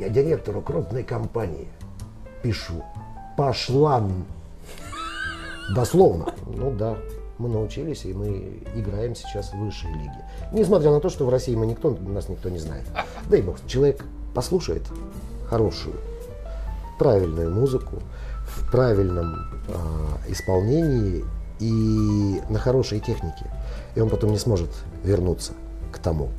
Я директору крупной компании пишу. Пошла. Дословно. Ну да, мы научились, и мы играем сейчас в высшей лиге. Несмотря на то, что в России мы никто, нас никто не знает. Да и бог, человек послушает хорошую, правильную музыку в правильном э, исполнении и на хорошей технике. И он потом не сможет вернуться к тому.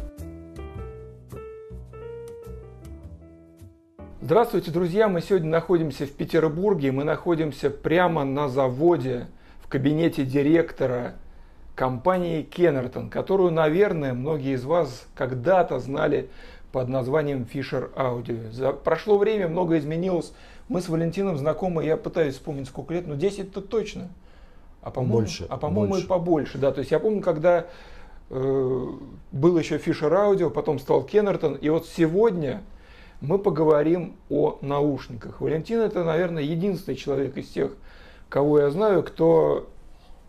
Здравствуйте, друзья! Мы сегодня находимся в Петербурге. Мы находимся прямо на заводе, в кабинете директора компании Кеннертон, которую, наверное, многие из вас когда-то знали под названием Fisher Audio. За прошло время, много изменилось. Мы с Валентином знакомы, я пытаюсь вспомнить, сколько лет, но 10-то точно. А по-моему, Больше, а по-моему больше. и побольше. Да, то есть я помню, когда э, был еще Fisher Audio, потом стал Кеннертон, и вот сегодня мы поговорим о наушниках. Валентин это, наверное, единственный человек из тех, кого я знаю, кто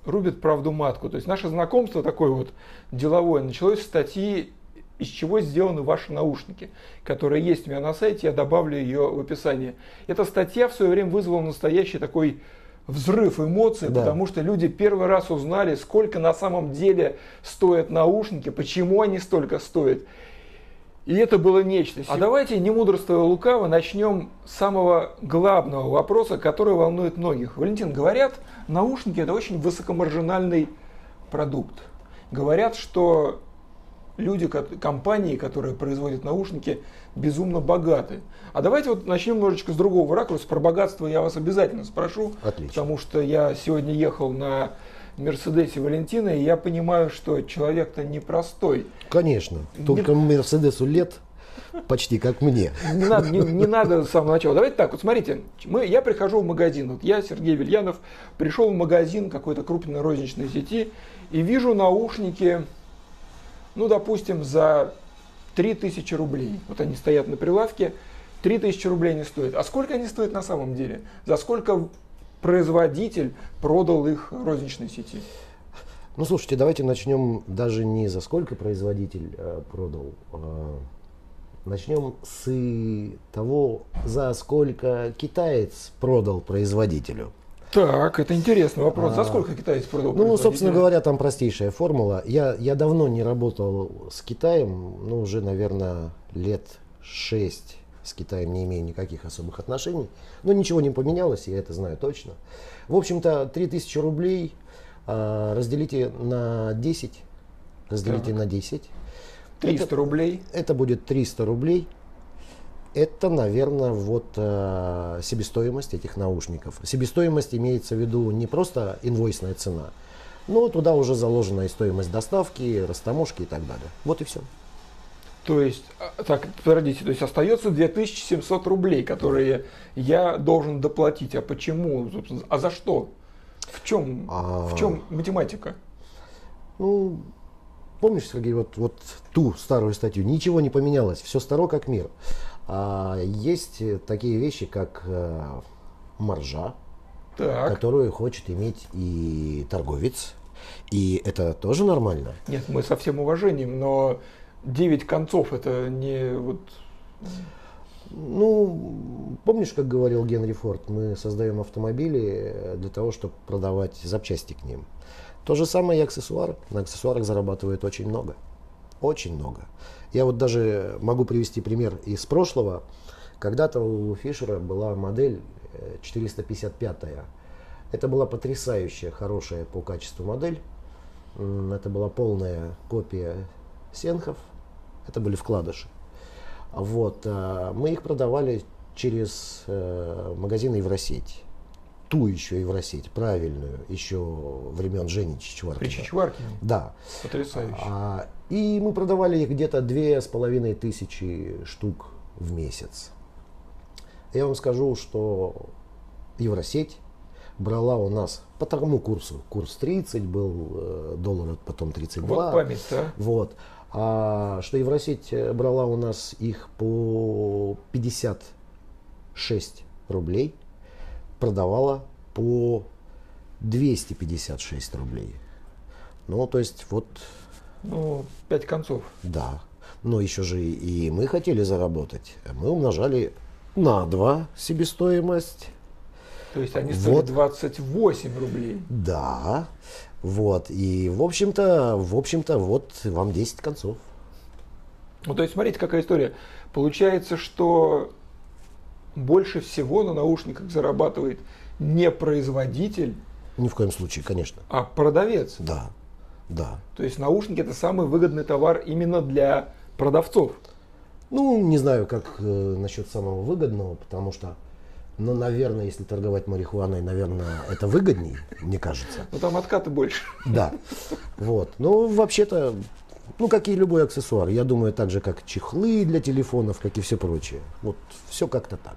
рубит правду матку. То есть наше знакомство такое вот деловое началось с статьи из чего сделаны ваши наушники, которая есть у меня на сайте, я добавлю ее в описание. Эта статья в свое время вызвала настоящий такой взрыв эмоций, Да. потому что люди первый раз узнали, сколько на самом деле стоят наушники, почему они столько стоят. И это было нечто. А давайте, не мудрствуя лукаво, начнем с самого главного вопроса, который волнует многих. Валентин, говорят, наушники это очень высокомаржинальный продукт. Говорят, что люди, ко- компании, которые производят наушники, безумно богаты. А давайте вот начнем немножечко с другого ракурса. Про богатство я вас обязательно спрошу, Отлично. потому что я сегодня ехал на Мерседесе Валентина, и я понимаю, что человек-то непростой. Конечно. Только Мерседесу лет почти как мне. Не надо, не, не надо с самого начала. Давайте так, вот смотрите, мы, я прихожу в магазин, вот я, Сергей Вильянов, пришел в магазин какой-то крупной розничной сети и вижу наушники, ну, допустим, за 3000 рублей. Вот они стоят на прилавке, 3000 рублей не стоят. А сколько они стоят на самом деле? За сколько производитель продал их розничной сети? Ну, слушайте, давайте начнем даже не за сколько производитель э, продал. а начнем с того, за сколько китаец продал производителю. Так, это интересный вопрос. За А, сколько китаец продал Ну, собственно говоря, там простейшая формула. Я, я давно не работал с Китаем, ну, уже, наверное, лет шесть с Китаем не имею никаких особых отношений. Но ничего не поменялось, я это знаю точно. В общем-то, 3000 рублей а, разделите на 10. Разделите Так. на 10. 300 Это- рублей. Это будет 300 рублей. Это, наверное, вот э, себестоимость этих наушников. Себестоимость имеется в виду не просто инвойсная цена, но туда уже заложена и стоимость доставки, растаможки и так далее. Вот и все. То есть, а, так, подождите, то есть остается 2700 рублей, которые я должен доплатить. А почему, собственно, а за что? В чем, А. в чем математика? Ну, помнишь, Сергей, вот, вот ту старую статью, ничего не поменялось, все старо как мир. А есть такие вещи, как э, маржа, Так, которую хочет иметь и торговец. И это тоже нормально. нет, мы со всем уважением, но 9 концов это не вот... Ну, помнишь, как говорил Генри Форд, мы создаем автомобили э, для того, чтобы продавать запчасти к ним. То же самое и аксессуары. На аксессуарах зарабатывают очень много. Очень много. Я вот даже могу привести пример из прошлого. Когда-то у Фишера была модель э, 455. Это была потрясающая, хорошая по качеству модель. Это была полная копия Сенхов. Это были вкладыши. Вот, а, мы их продавали через э, магазины Евросеть. Ту еще Евросеть, правильную, еще времен Жени Чичваркина. При Чичваркине. Да. Потрясающе. А, и мы продавали их где-то две с половиной тысячи штук в месяц. Я вам скажу, что Евросеть брала у нас по тому курсу. Курс 30 был, э, доллар потом 32. Вот память, да? Вот. А что Евросеть брала у нас их по 56 рублей, продавала по 256 рублей. Ну, то есть, вот, Ну, 5 концов. да. Но еще же и мы хотели заработать. Мы умножали на 2 себестоимость. То есть они стоили вот. 28 рублей. Да. Вот. И в общем-то, в общем-то, вот вам 10 концов. Ну, то есть, смотрите, какая история. Получается, что больше всего на наушниках зарабатывает не производитель. Ни в коем случае, конечно. А продавец. Да, да. То есть наушники это самый выгодный товар именно для продавцов. Ну, не знаю, как э, насчет самого выгодного, потому что, ну, наверное, если торговать марихуаной, наверное, это выгоднее, мне кажется. Ну, там откаты больше. Да. Вот. Ну, вообще-то, ну, как и любой аксессуар. Я думаю, так же, как чехлы для телефонов, как и все прочее. Вот все как-то так.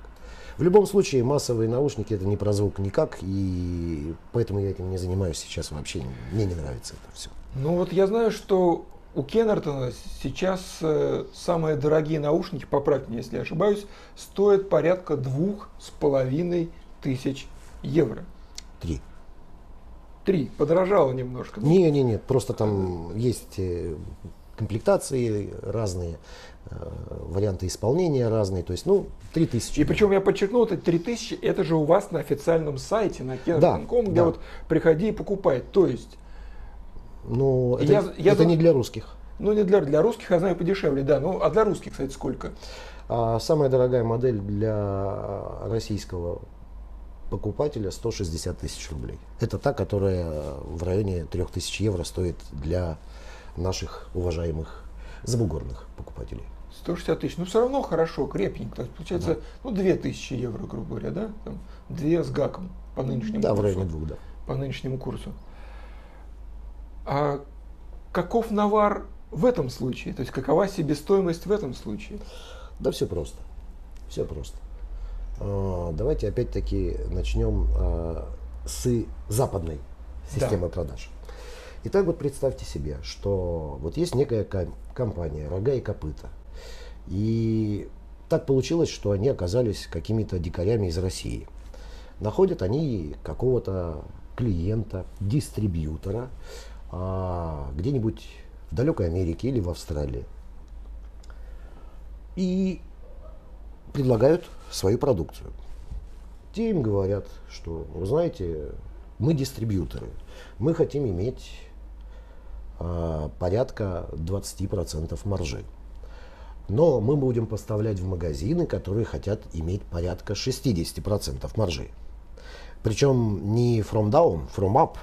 В любом случае, массовые наушники это не про звук никак, и поэтому я этим не занимаюсь сейчас вообще. Мне не нравится это все. Ну вот я знаю, что у Кеннертона сейчас э, самые дорогие наушники, поправьте меня, если я ошибаюсь, стоят порядка двух с половиной тысяч евро. Три. Три. Подорожало немножко. Не, не, нет. Просто там есть э, комплектации разные, э, варианты исполнения разные. То есть, ну, 3000. И причем я подчеркнул, это 3000, это же у вас на официальном сайте, на Kenner.com, да, где да. вот приходи и покупай. То есть... Ну, это, я, я это не для русских. Ну, не для, для русских, я знаю, подешевле, да. Ну, а для русских, кстати, сколько? А самая дорогая модель для российского покупателя 160 тысяч рублей. Это та, которая в районе 3000 евро стоит для наших уважаемых забугорных покупателей. 160 тысяч. Ну, все равно хорошо, крепенько. То есть, получается, да. ну, 2000 евро, грубо говоря, да? Там, две с гаком по нынешнему да, курсу. Да, в районе двух, да. По нынешнему курсу. А каков навар в этом случае? То есть, какова себестоимость в этом случае? Да все просто. Все просто. А, давайте опять-таки начнем а, с западной системы да. продаж. Итак, вот представьте себе, что вот есть некая компания «Рога и копыта». И так получилось, что они оказались какими-то дикарями из России. Находят они какого-то клиента, дистрибьютора а, где-нибудь в далекой Америке или в Австралии. И предлагают свою продукцию. Те им говорят, что, вы знаете, мы дистрибьюторы, мы хотим иметь э, порядка 20% маржи. Но мы будем поставлять в магазины, которые хотят иметь порядка 60% маржи. Причем не from down, from up.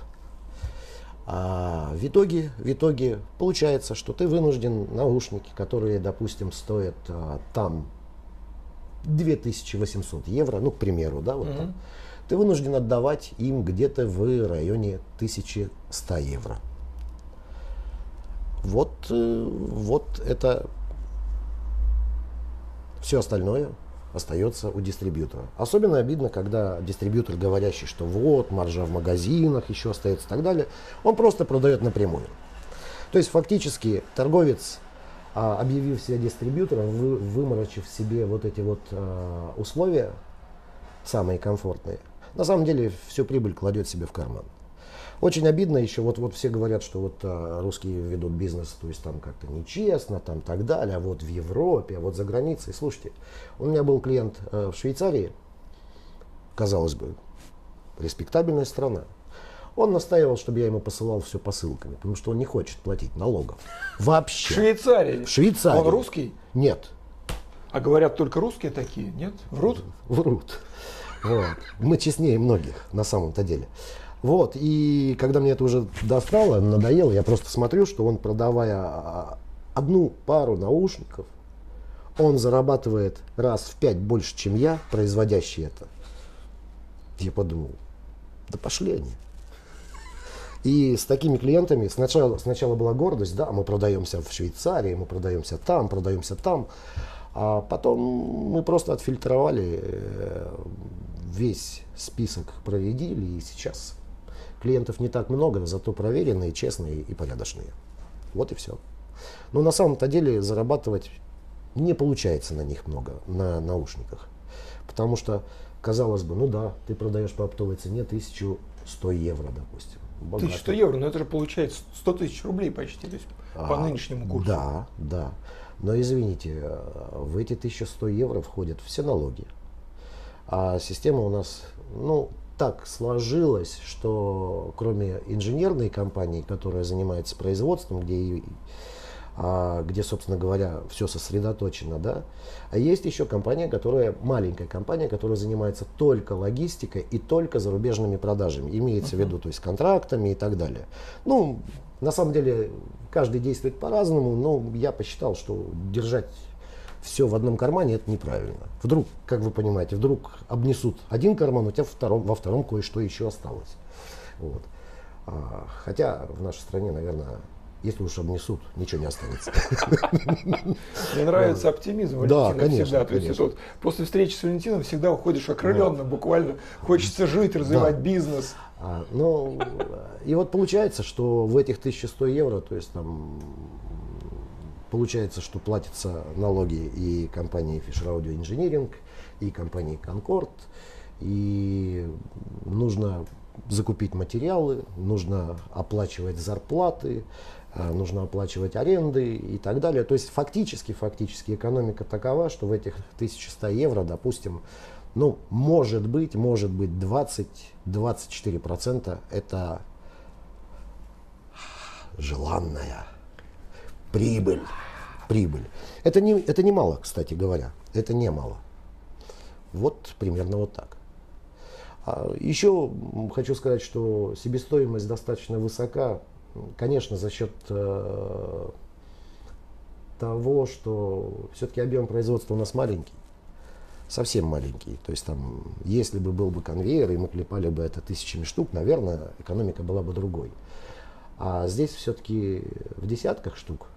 А в итоге, в итоге получается, что ты вынужден наушники, которые, допустим, стоят а, там 2800 евро, ну, к примеру, да, вот mm-hmm. там, ты вынужден отдавать им где-то в районе 1100 евро. Вот, э, вот это все остальное остается у дистрибьютора. Особенно обидно, когда дистрибьютор, говорящий, что вот, маржа в магазинах еще остается и так далее, он просто продает напрямую. То есть фактически торговец, а, объявив себя дистрибьютором, вы, выморочив себе вот эти вот а, условия, самые комфортные, на самом деле всю прибыль кладет себе в карман. Очень обидно еще, вот, вот все говорят, что вот а, русские ведут бизнес, то есть там как-то нечестно, там так далее, а вот в Европе, а вот за границей. Слушайте, у меня был клиент а, в Швейцарии, казалось бы, респектабельная страна. Он настаивал, чтобы я ему посылал все посылками, потому что он не хочет платить налогов. Вообще. В Швейцарии? В Швейцарии. Он русский? Нет. А говорят, только русские такие, нет? Врут? Врут. Вот. Мы честнее многих, на самом-то деле. Вот, и когда мне это уже достало, надоело, я просто смотрю, что он, продавая а, одну пару наушников, он зарабатывает раз в пять больше, чем я, производящий это. Я подумал, да пошли они. И с такими клиентами сначала, сначала была гордость, да, мы продаемся в Швейцарии, мы продаемся там, продаемся там. А потом мы просто отфильтровали э, весь список, проредили, и сейчас Клиентов не так много, зато проверенные, честные и порядочные. Вот и все. Но на самом-то деле зарабатывать не получается на них много, на наушниках. Потому что, казалось бы, ну да, ты продаешь по оптовой цене 1100 евро, допустим. Богатый. 1100 евро, но это же получается 100 тысяч рублей почти. То есть по а, нынешнему курсу. Да, да. Но извините, в эти 1100 евро входят все налоги. А система у нас, ну, так сложилась, что кроме инженерной компании, которая занимается производством, где, а, где собственно говоря, все сосредоточено, да, а есть еще компания, которая, маленькая компания, которая занимается только логистикой и только зарубежными продажами. Имеется uh-huh. в виду, то есть контрактами и так далее. Ну, на самом деле, каждый действует по-разному, но я посчитал, что держать все в одном кармане, это неправильно. Вдруг, как вы понимаете, вдруг обнесут один карман, у тебя втором, во втором кое-что еще осталось. Вот. А, хотя в нашей стране, наверное, если уж обнесут, ничего не останется. Мне нравится оптимизм Валентина да, конечно, всегда. То есть вот после встречи с Валентином всегда уходишь окрыленно, буквально хочется жить, развивать бизнес. А, ну, и вот получается, что в этих 1100 евро, то есть там Получается, что платятся налоги и компании Fisher Audio Engineering, и компании Concord, и нужно закупить материалы, нужно оплачивать зарплаты, э, нужно оплачивать аренды и так далее. То есть фактически, фактически экономика такова, что в этих 1100 евро, допустим, ну, может быть, может быть 20-24% это желанная прибыль. Прибыль. Это не, это не мало, кстати говоря. Это не мало. Вот примерно вот так. А еще хочу сказать, что себестоимость достаточно высока, конечно, за счет э, того, что все-таки объем производства у нас маленький, совсем маленький. То есть там, если бы был бы конвейер, и мы клепали бы это тысячами штук, наверное, экономика была бы другой. А здесь все-таки в десятках штук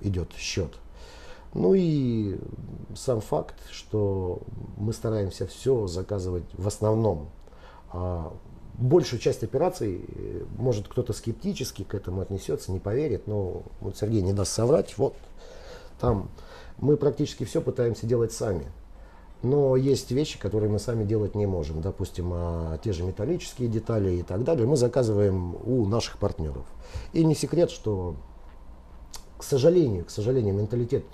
идет счет. Ну и сам факт, что мы стараемся все заказывать в основном. А большую часть операций, э, может кто-то скептически к этому отнесется, не поверит, но вот Сергей не даст соврать, вот там мы практически все пытаемся делать сами. Но есть вещи, которые мы сами делать не можем. Допустим, а, те же металлические детали и так далее мы заказываем у наших партнеров. И не секрет, что к сожалению, к сожалению, менталитет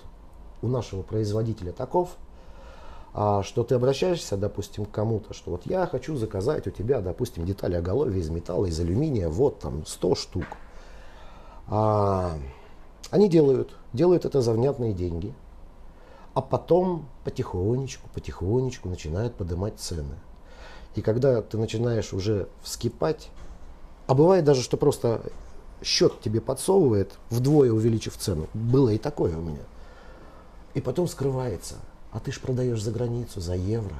у нашего производителя таков, а, что ты обращаешься, допустим, к кому-то, что вот я хочу заказать у тебя, допустим, детали оголовья из металла, из алюминия, вот там 100 штук. А, они делают, делают это за внятные деньги, а потом потихонечку, потихонечку начинают поднимать цены. И когда ты начинаешь уже вскипать, а бывает даже, что просто счет тебе подсовывает, вдвое увеличив цену. Было и такое у меня. И потом скрывается. А ты ж продаешь за границу, за евро.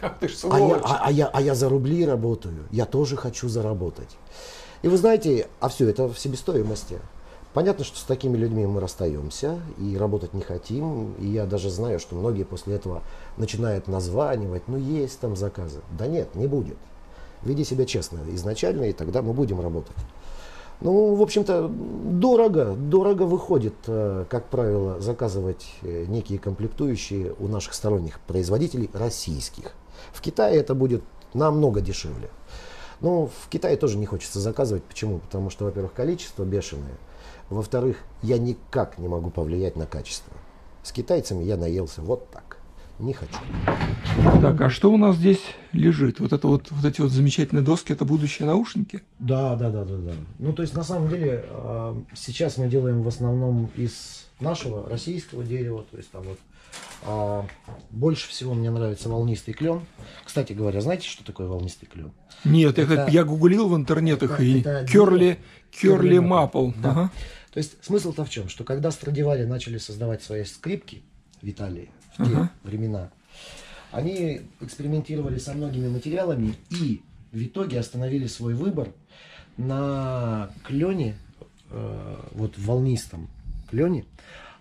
Ах ты ж а я, а, а, я, а я за рубли работаю. Я тоже хочу заработать. И вы знаете, а все это в себестоимости. Понятно, что с такими людьми мы расстаемся и работать не хотим. И я даже знаю, что многие после этого начинают названивать, ну есть там заказы. Да нет, не будет. Веди себя честно изначально, и тогда мы будем работать. Ну, в общем-то, дорого, дорого выходит, э, как правило, заказывать э, некие комплектующие у наших сторонних производителей российских. В Китае это будет намного дешевле. Но в Китае тоже не хочется заказывать. Почему? Потому что, во-первых, количество бешеное. Во-вторых, я никак не могу повлиять на качество. С китайцами я наелся вот так не хочу. Так, а что у нас здесь лежит? Вот это вот, вот эти вот замечательные доски, это будущие наушники? Да, да, да, да, да. Ну, то есть, на самом деле, а, сейчас мы делаем в основном из нашего российского дерева, то есть там вот а, больше всего мне нравится волнистый клен. Кстати говоря, знаете, что такое волнистый клен? Нет, это, это я гуглил в интернетах это, и это Керли, Керли Мапл. Да. Ага. То есть смысл-то в чем? Что когда Страдивари начали создавать свои скрипки в Италии, в те uh-huh. времена. Они экспериментировали со многими материалами и в итоге остановили свой выбор на клене, э, вот волнистом клене,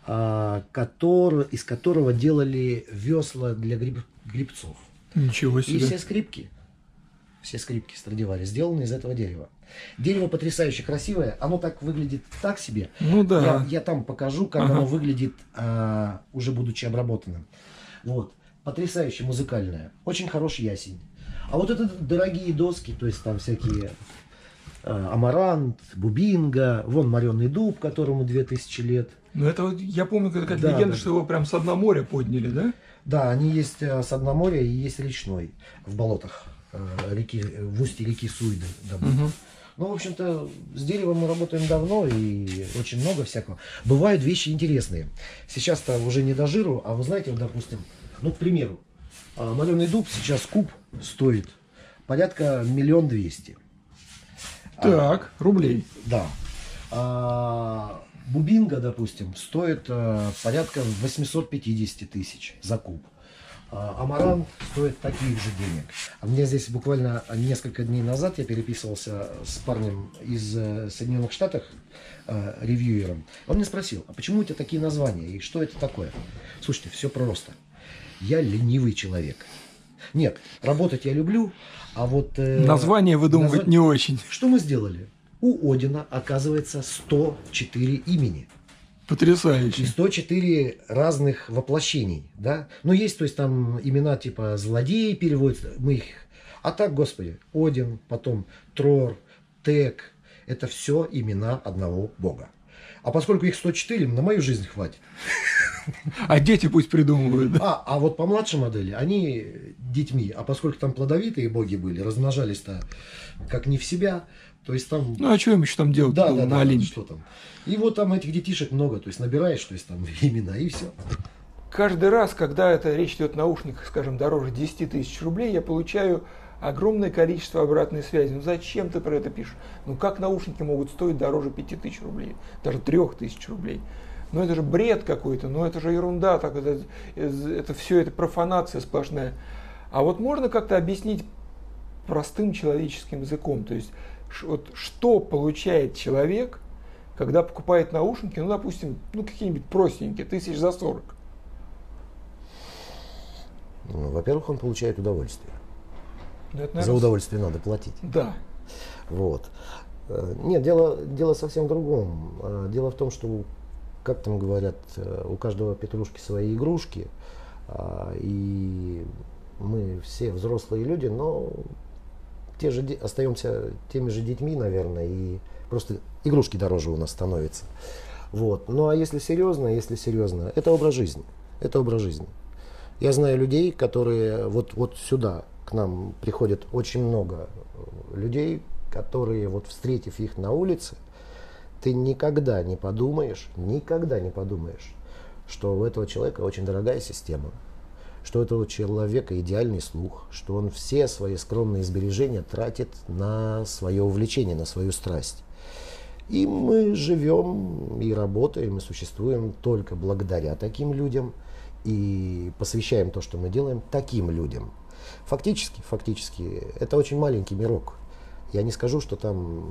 э, который, из которого делали весла для гриб, грибцов. Ничего себе. И все скрипки, все скрипки Страдивари сделаны из этого дерева. Дерево потрясающе красивое, оно так выглядит так себе. Ну да. Я, я там покажу, как ага. оно выглядит, а, уже будучи обработанным. Вот. Потрясающе музыкальное. Очень хороший ясень. А вот это дорогие доски, то есть там всякие э, амарант, бубинга, вон мореный дуб, которому 2000 лет. Ну это вот, я помню, как, да, легенда, да. что его прям с дна моря подняли, да? Да, они есть э, с дна моря и есть речной в болотах реки, в устье реки Суйды. Угу. Ну, в общем-то, с деревом мы работаем давно и очень много всякого. Бывают вещи интересные. Сейчас-то уже не до жиру, а вы знаете, вот, допустим, ну, к примеру, а, Маленый дуб сейчас куб стоит порядка миллион двести. Так, а, рублей. Да. А, бубинга, допустим, стоит а, порядка 850 тысяч за куб. А, амаран стоит таких же денег. А мне здесь буквально несколько дней назад я переписывался с парнем из э, Соединенных Штатов, э, ревьюером. Он мне спросил, а почему у тебя такие названия и что это такое? Слушайте, все просто. Я ленивый человек. Нет, работать я люблю, а вот... Э, Название выдумывать назв... не очень. Что мы сделали? У Одина, оказывается, 104 имени. Потрясающе. И 104 разных воплощений, да? Ну, есть, то есть, там имена типа злодеи переводятся, мы их... А так, господи, Один, потом Трор, Тек, это все имена одного бога. А поскольку их 104, на мою жизнь хватит. А дети пусть придумывают. А, а вот по младшей модели, они детьми, а поскольку там плодовитые боги были, размножались-то как не в себя, то есть там... Ну, а что им еще там делать да, да, на да, что там. И вот там этих детишек много, то есть набираешь, то есть там имена и все. Каждый раз, когда это речь идет о наушниках, скажем, дороже 10 тысяч рублей, я получаю огромное количество обратной связи. Ну зачем ты про это пишешь? Ну как наушники могут стоить дороже 5 тысяч рублей, даже 3 тысяч рублей? Ну это же бред какой-то, ну это же ерунда, так, это, это все, это профанация сплошная. А вот можно как-то объяснить простым человеческим языком, то есть вот что получает человек, когда покупает наушники, ну допустим, ну какие-нибудь простенькие, тысяч за 40? Ну, во-первых, он получает удовольствие. Ну, наверное, За удовольствие надо платить. Да. Вот. Э, нет, дело, дело совсем в другом. Э, дело в том, что, как там говорят, э, у каждого петрушки свои игрушки. И мы все взрослые люди, но те же, остаемся теми же детьми, наверное, и просто игрушки дороже у нас становятся. Вот. Ну а если серьезно, если серьезно, это образ жизни. Это образ жизни. Я знаю людей, которые вот, вот сюда, к нам приходит очень много э, людей, которые, вот встретив их на улице, ты никогда не подумаешь, никогда не подумаешь, что у этого человека очень дорогая система, что у этого человека идеальный слух, что он все свои скромные сбережения тратит на свое увлечение, на свою страсть. И мы живем и работаем, и существуем только благодаря таким людям, и посвящаем то, что мы делаем, таким людям – Фактически, фактически, это очень маленький мирок. Я не скажу, что там,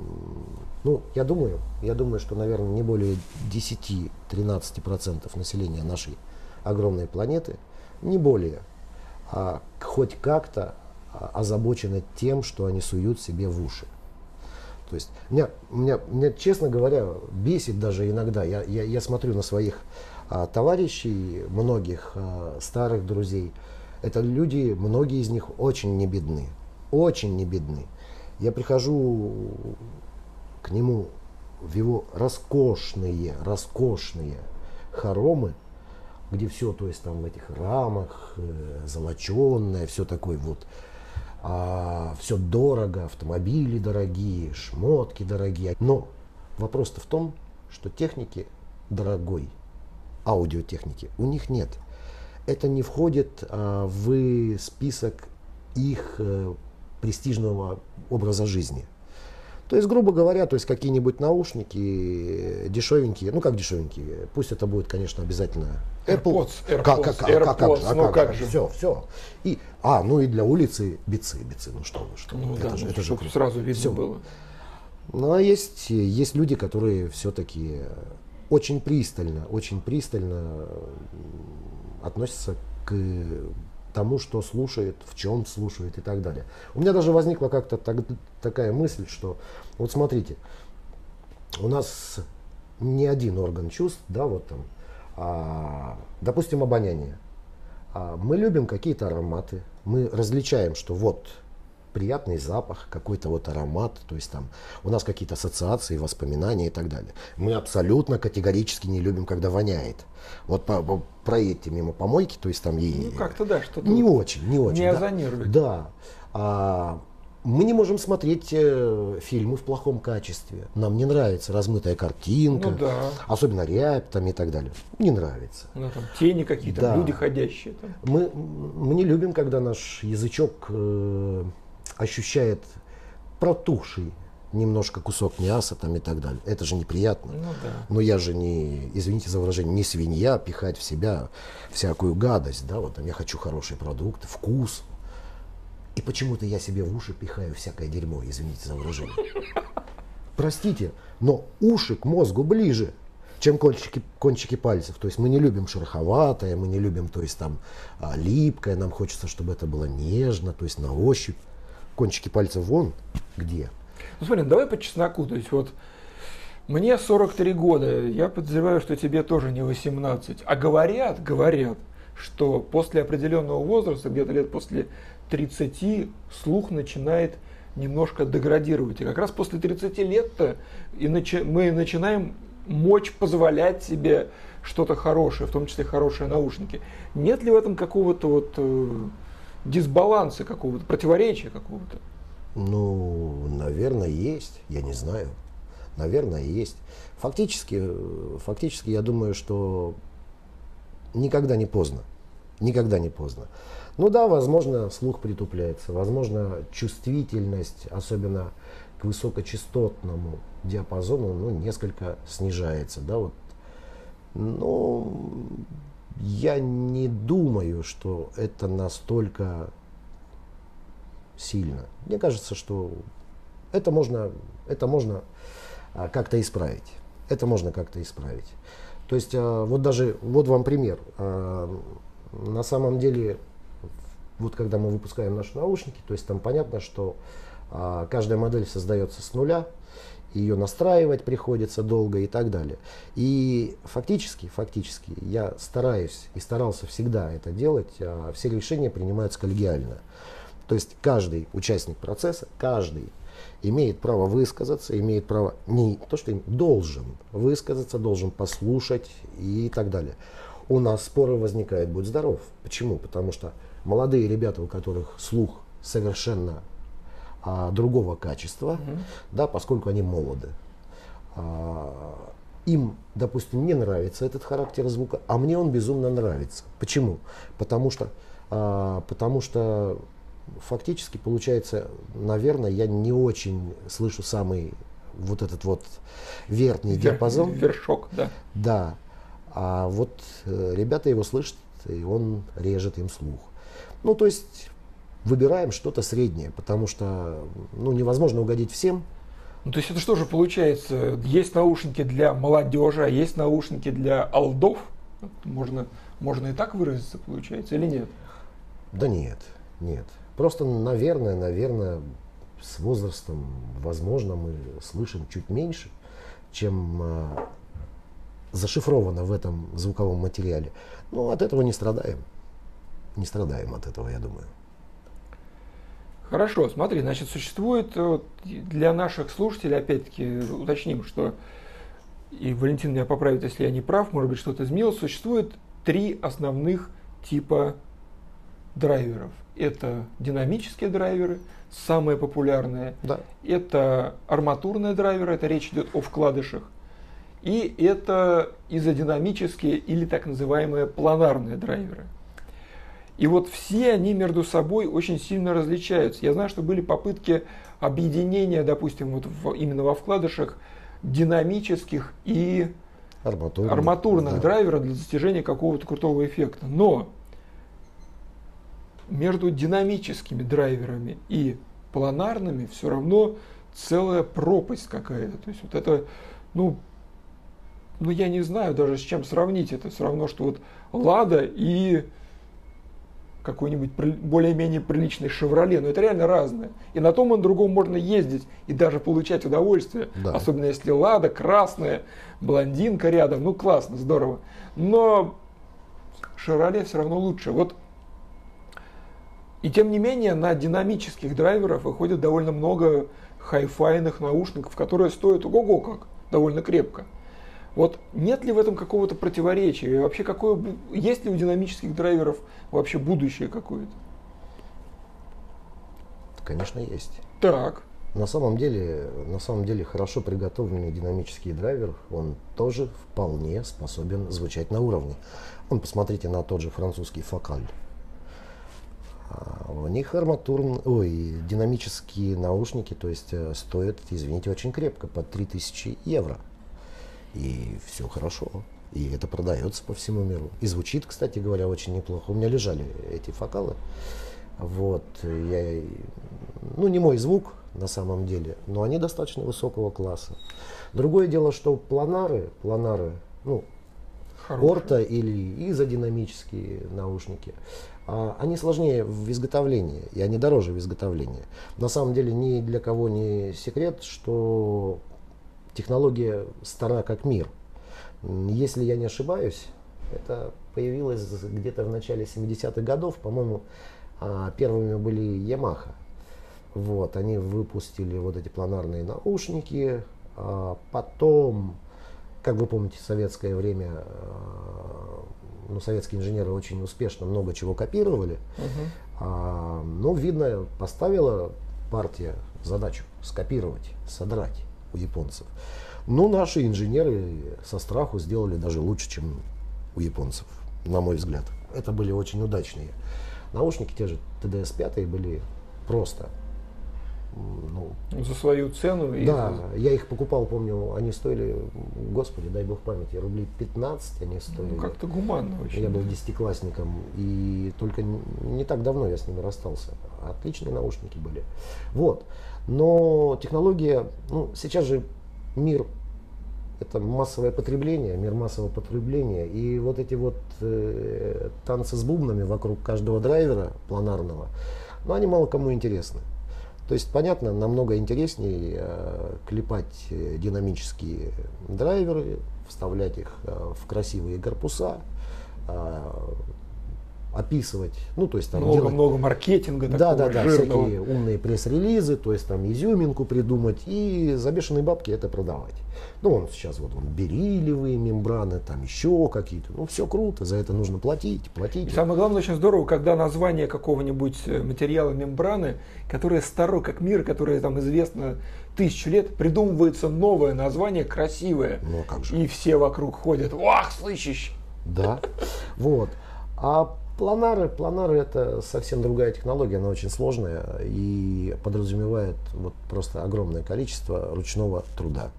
ну, я думаю, я думаю, что, наверное, не более 10-13% населения нашей огромной планеты, не более, а хоть как-то озабочены тем, что они суют себе в уши. То есть меня, меня, меня честно говоря, бесит даже иногда. Я, я, я смотрю на своих а, товарищей, многих а, старых друзей, это люди, многие из них очень не бедны. Очень не бедны. Я прихожу к нему в его роскошные, роскошные хоромы, где все, то есть там в этих рамах, э, золоченное, все такое вот, а, все дорого, автомобили дорогие, шмотки дорогие. Но вопрос-то в том, что техники дорогой, аудиотехники у них нет это не входит а, в список их а, престижного образа жизни. То есть, грубо говоря, то есть какие-нибудь наушники дешевенькие, ну как дешевенькие, пусть это будет, конечно, обязательно Apple. AirPods, AirPods, как, как, AirPods, как, как, а ну как, как же. Все, все. И, а, ну и для улицы бицы, бицы, ну что вы, что ну, это да, же, это же сразу видно все. было. Ну а есть, есть люди, которые все-таки очень пристально, очень пристально относится к тому, что слушает, в чем слушает и так далее. У меня даже возникла как-то так, такая мысль, что вот смотрите, у нас не один орган чувств, да, вот там, а, допустим, обоняние. А мы любим какие-то ароматы, мы различаем, что вот приятный запах, какой-то вот аромат, то есть там у нас какие-то ассоциации, воспоминания и так далее. Мы абсолютно категорически не любим, когда воняет. Вот по, по, проедьте мимо помойки, то есть там ей... Ну как-то да, что-то... Не очень, не очень. Не да. озонирует. Да. А, мы не можем смотреть э, фильмы в плохом качестве. Нам не нравится размытая картинка, Ну да. особенно рябь там и так далее. Не нравится. Ну, там тени какие-то, Да. люди ходящие. Там. Мы, мы не любим, когда наш язычок э, ощущает протухший немножко кусок мяса там и так далее. Это же неприятно. Ну да. Но я же не, извините за выражение, не свинья пихать в себя всякую гадость, да, вот там я хочу хороший продукт, вкус. И почему-то я себе в уши пихаю всякое дерьмо, извините за выражение. Простите, но уши к мозгу ближе, чем кончики, кончики пальцев. То есть мы не любим шероховатое, мы не любим, то есть там а, липкое, нам хочется, чтобы это было нежно, то есть на ощупь. Кончики пальцев вон где. Ну смотри, давай по чесноку. То есть вот мне 43 года, я подозреваю, что тебе тоже не 18. А говорят, говорят, что после определенного возраста, где-то лет после 30, слух начинает немножко деградировать. И как раз после 30 лет-то и начи- мы начинаем мочь позволять себе что-то хорошее, в том числе хорошие наушники. Нет ли в этом какого-то вот э, дисбаланса какого-то, противоречия какого-то? Ну, наверное, есть, я не знаю. Наверное, есть. Фактически, фактически я думаю, что никогда не поздно. Никогда не поздно. Ну да, возможно, слух притупляется, возможно, чувствительность, особенно к высокочастотному диапазону, ну, несколько снижается, да, вот. Но я не думаю, что это настолько сильно. Мне кажется, что это можно, это можно а, как-то исправить. Это можно как-то исправить. То есть а, вот даже, вот вам пример. А, на самом деле, вот когда мы выпускаем наши наушники, то есть там понятно, что каждая модель создается с нуля, ее настраивать приходится долго и так далее. И фактически, фактически я стараюсь и старался всегда это делать, а, все решения принимаются коллегиально. То есть каждый участник процесса, каждый имеет право высказаться, имеет право не то, что им должен высказаться, должен послушать и так далее. У нас споры возникают, будь здоров. Почему? Потому что молодые ребята, у которых слух совершенно а, другого качества, да, поскольку они молоды, а, им, допустим, не нравится этот характер звука, а мне он безумно нравится. Почему? Потому что, а, потому что фактически получается, наверное, я не очень слышу самый вот этот вот верхний Вер- диапазон. Вершок, да. Да. А вот э, ребята его слышат, и он режет им слух. Ну, то есть выбираем что-то среднее, потому что ну, невозможно угодить всем. Ну, то есть это что же получается? Есть наушники для молодежи, а есть наушники для алдов? Можно, можно и так выразиться, получается, или нет? Да нет, нет. Просто, наверное, наверное, с возрастом, возможно, мы слышим чуть меньше, чем а, зашифровано в этом звуковом материале. Но от этого не страдаем. Не страдаем от этого, я думаю. Хорошо, смотри, значит, существует э, для наших слушателей, опять-таки, уточним, что, и Валентин меня поправит, если я не прав, может быть, что-то изменилось, существует три основных типа драйверов. Это динамические драйверы, самые популярные. Да. Это арматурные драйверы, это речь идет о вкладышах. И это изодинамические или так называемые планарные драйверы. И вот все они между собой очень сильно различаются. Я знаю, что были попытки объединения, допустим, вот в- именно во вкладышах динамических и Арматурных, арматурных да. драйверов для достижения какого-то крутого эффекта. Но между динамическими драйверами и планарными все равно целая пропасть какая-то. То есть вот это, ну, ну я не знаю даже с чем сравнить. Это все равно, что вот Лада и какой-нибудь более-менее приличный Шевроле. Но это реально разное. И на том и на другом можно ездить и даже получать удовольствие. Да. Особенно если Лада красная, блондинка рядом. Ну классно, здорово. Но Шевроле все равно лучше. Вот И тем не менее на динамических драйверах выходит довольно много хай-файных наушников, которые стоят ого-го как, довольно крепко. Вот нет ли в этом какого-то противоречия? И вообще, какое, есть ли у динамических драйверов вообще будущее какое-то? Конечно, есть. Так. На самом деле, на самом деле хорошо приготовленный динамический драйвер, он тоже вполне способен звучать на уровне. Вон, посмотрите на тот же французский фокаль. А, у них арматурные, ой, динамические наушники, то есть э, стоят, извините, очень крепко, под 3000 евро. И все хорошо. И это продается по всему миру. И звучит, кстати говоря, очень неплохо. У меня лежали эти фокалы. Вот, я, ну, не мой звук на самом деле, но они достаточно высокого класса. Другое дело, что планары, планары, ну, Хорошие. орта или изодинамические наушники, а, они сложнее в изготовлении, и они дороже в изготовлении. На самом деле ни для кого не секрет, что технология стара как мир. Если я не ошибаюсь, это появилось где-то в начале 70-х годов, по-моему, а, первыми были Yamaha. Вот, они выпустили вот эти планарные наушники. А потом, как вы помните, в советское время а, ну, советские инженеры очень успешно много чего копировали. Uh-huh. А, но, видно, поставила партия задачу скопировать, содрать у японцев. Но наши инженеры со страху сделали даже лучше, чем у японцев, на мой взгляд. Это были очень удачные Наушники те же TDS-5 были просто ну, за свою цену. Да, я их покупал, помню, они стоили, господи, дай бог памяти, рублей 15 они стоили. Ну, как-то гуманно очень. Я был десятиклассником, и только не так давно я с ними расстался. Отличные наушники были. Вот. Но технология, ну, сейчас же мир это массовое потребление, мир массового потребления. И вот эти вот э, танцы с бубнами вокруг каждого драйвера планарного, ну, они мало кому интересны. То есть, понятно, намного интереснее э, клепать э, динамические драйверы, вставлять их э, в красивые корпуса, э, описывать, ну то есть там много делать, много маркетинга, да, да, да, жирного. всякие умные пресс-релизы, то есть там изюминку придумать и за бешеные бабки это продавать. Ну он сейчас вот он бериллиевые мембраны, там еще какие-то, ну все круто, за это нужно платить, платить. И самое главное очень здорово, когда название какого-нибудь э, материала мембраны, которое старо как мир, которое там известно тысячу лет, придумывается новое название красивое, ну, как же. и все вокруг ходят, вах, слышишь? Да, вот. А Планары, планары это совсем другая технология, она очень сложная и подразумевает вот просто огромное количество ручного труда.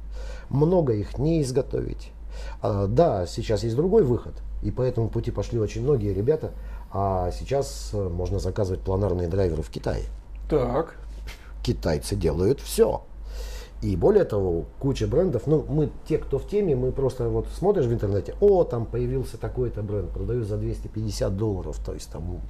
Много их не изготовить. А, да, сейчас есть другой выход, и по этому пути пошли очень многие ребята. А сейчас э, можно заказывать планарные драйверы в Китае. Так. Китайцы делают все. И более того, куча брендов, ну, мы, те, кто в теме, мы просто вот смотришь в интернете, о, там появился такой-то бренд, продаю за 250 долларов, то есть там...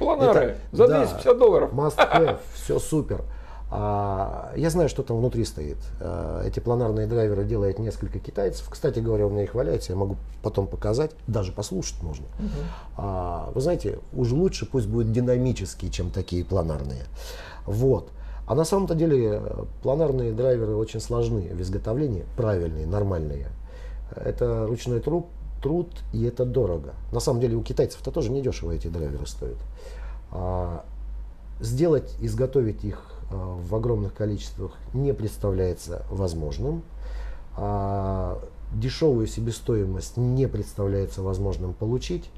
Планары, это, за 250 да, долларов. Must have, все супер. А, я знаю, что там внутри стоит. А, эти планарные драйверы делает несколько китайцев. Кстати говоря, у меня их валяется, я могу потом показать, даже послушать можно. Угу. А, вы знаете, уж лучше пусть будет динамические, чем такие планарные. Вот. А на самом-то деле э, планарные драйверы очень сложны в изготовлении, правильные, нормальные. Это ручной труд, труд и это дорого. На самом деле у китайцев-то тоже недешево эти драйверы стоят. А сделать, изготовить их э, в огромных количествах не представляется возможным. А дешевую себестоимость не представляется возможным получить.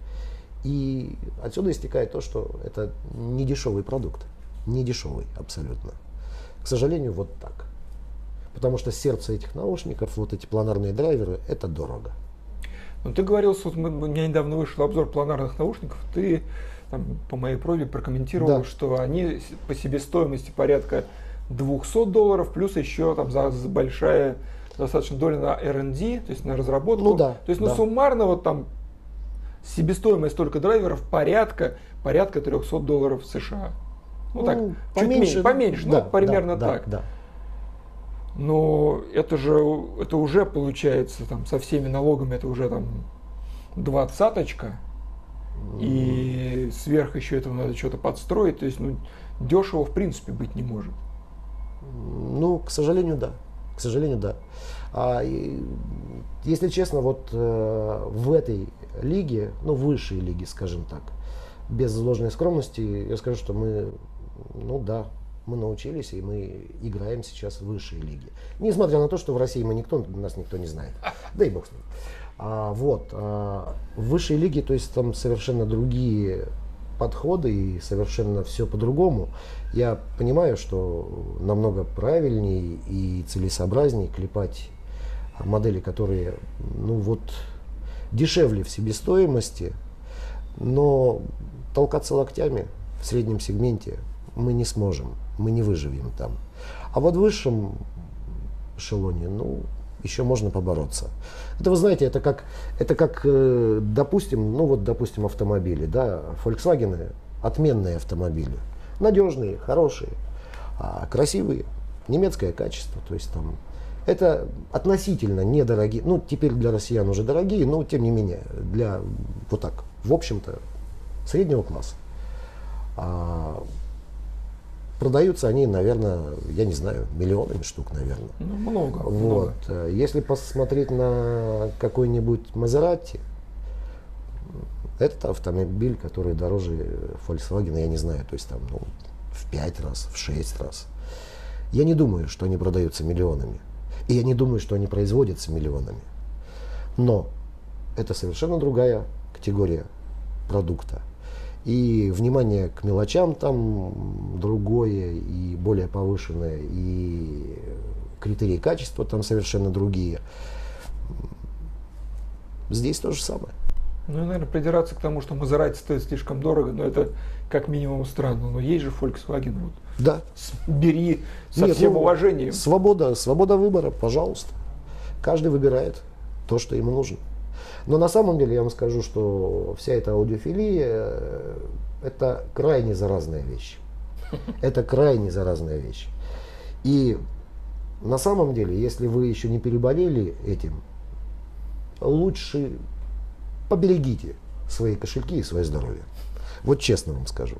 И отсюда истекает то, что это не дешевый продукт не дешевый абсолютно. К сожалению, вот так. Потому что сердце этих наушников, вот эти планарные драйверы, это дорого. Ну, ты говорил, вот мы, у меня недавно вышел обзор планарных наушников, ты там, по моей просьбе прокомментировал, да. что они по себестоимости порядка 200 долларов, плюс еще там за, за большая достаточно доля на R&D, то есть на разработку. Ну да. То есть, ну, да. суммарно вот там себестоимость только драйверов порядка, порядка 300 долларов США. Ну, так, ну, поменьше, чуть поменьше, да, ну, примерно да, так. Да, да. Но это же, это уже получается, там, со всеми налогами, это уже там двадцаточка. И сверх еще этого надо что-то подстроить. То есть, ну, дешево в принципе быть не может. Ну, к сожалению, да. К сожалению, да. А, и, если честно, вот э, в этой лиге, ну, высшей лиге, скажем так, без ложной скромности, я скажу, что мы, ну да, мы научились, и мы играем сейчас в высшей лиге. Несмотря на то, что в России мы никто, нас никто не знает. Да и бог с ним. А, вот, а, в высшей лиге, то есть там совершенно другие подходы и совершенно все по-другому. Я понимаю, что намного правильнее и целесообразнее клепать модели, которые, ну вот, дешевле в себестоимости, но толкаться локтями в среднем сегменте мы не сможем, мы не выживем там. А вот в высшем эшелоне, ну, еще можно побороться. Это вы знаете, это как, это как, э, допустим, ну вот, допустим, автомобили, да, Volkswagen отменные автомобили, надежные, хорошие, а красивые, немецкое качество, то есть там это относительно недорогие, ну теперь для россиян уже дорогие, но тем не менее для вот так, в общем-то, среднего класса. Продаются они, наверное, я не знаю, миллионами штук, наверное. Ну, много. Вот. много. Если посмотреть на какой-нибудь Мазерати, это автомобиль, который дороже Volkswagen, я не знаю, то есть там ну, в 5 раз, в 6 раз. Я не думаю, что они продаются миллионами. И я не думаю, что они производятся миллионами. Но это совершенно другая категория продукта. И внимание к мелочам там другое и более повышенное, и критерии качества там совершенно другие. Здесь то же самое. Ну, наверное, придираться к тому, что Мазерати стоит слишком дорого, но это как минимум странно. Но есть же Volkswagen. Вот. Да. Бери со Нет, всем ну, уважением. Свобода, свобода выбора, пожалуйста. Каждый выбирает то, что ему нужно. Но на самом деле я вам скажу, что вся эта аудиофилия э, это крайне заразная вещь. Это крайне заразная вещь. И на самом деле, если вы еще не переболели этим, лучше поберегите свои кошельки и свое здоровье. Вот честно вам скажу.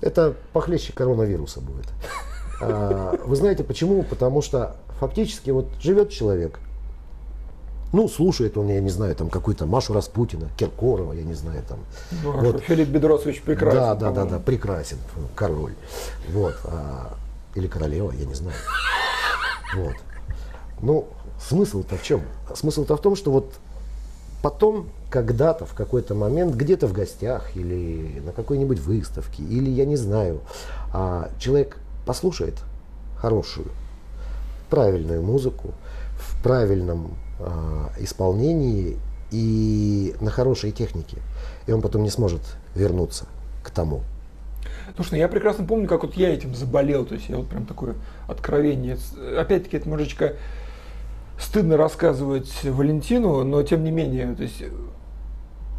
Это похлеще коронавируса будет. А, вы знаете почему? Потому что фактически вот живет человек, ну, слушает он, я не знаю, там какую-то Машу Распутина, Киркорова, я не знаю, там. Ну, вот. Филипп Бедросович прекрасен. Да, да, да, да, прекрасен, король. Вот. А, или королева, я не знаю. Вот. Ну, смысл-то в чем? Смысл-то в том, что вот потом, когда-то, в какой-то момент, где-то в гостях или на какой-нибудь выставке, или я не знаю, а, человек послушает хорошую, правильную музыку в правильном исполнении и на хорошей технике. И он потом не сможет вернуться к тому. Слушай, ну я прекрасно помню, как вот я этим заболел. То есть я вот прям такое откровение. Опять-таки, это немножечко стыдно рассказывать Валентину, но тем не менее, то есть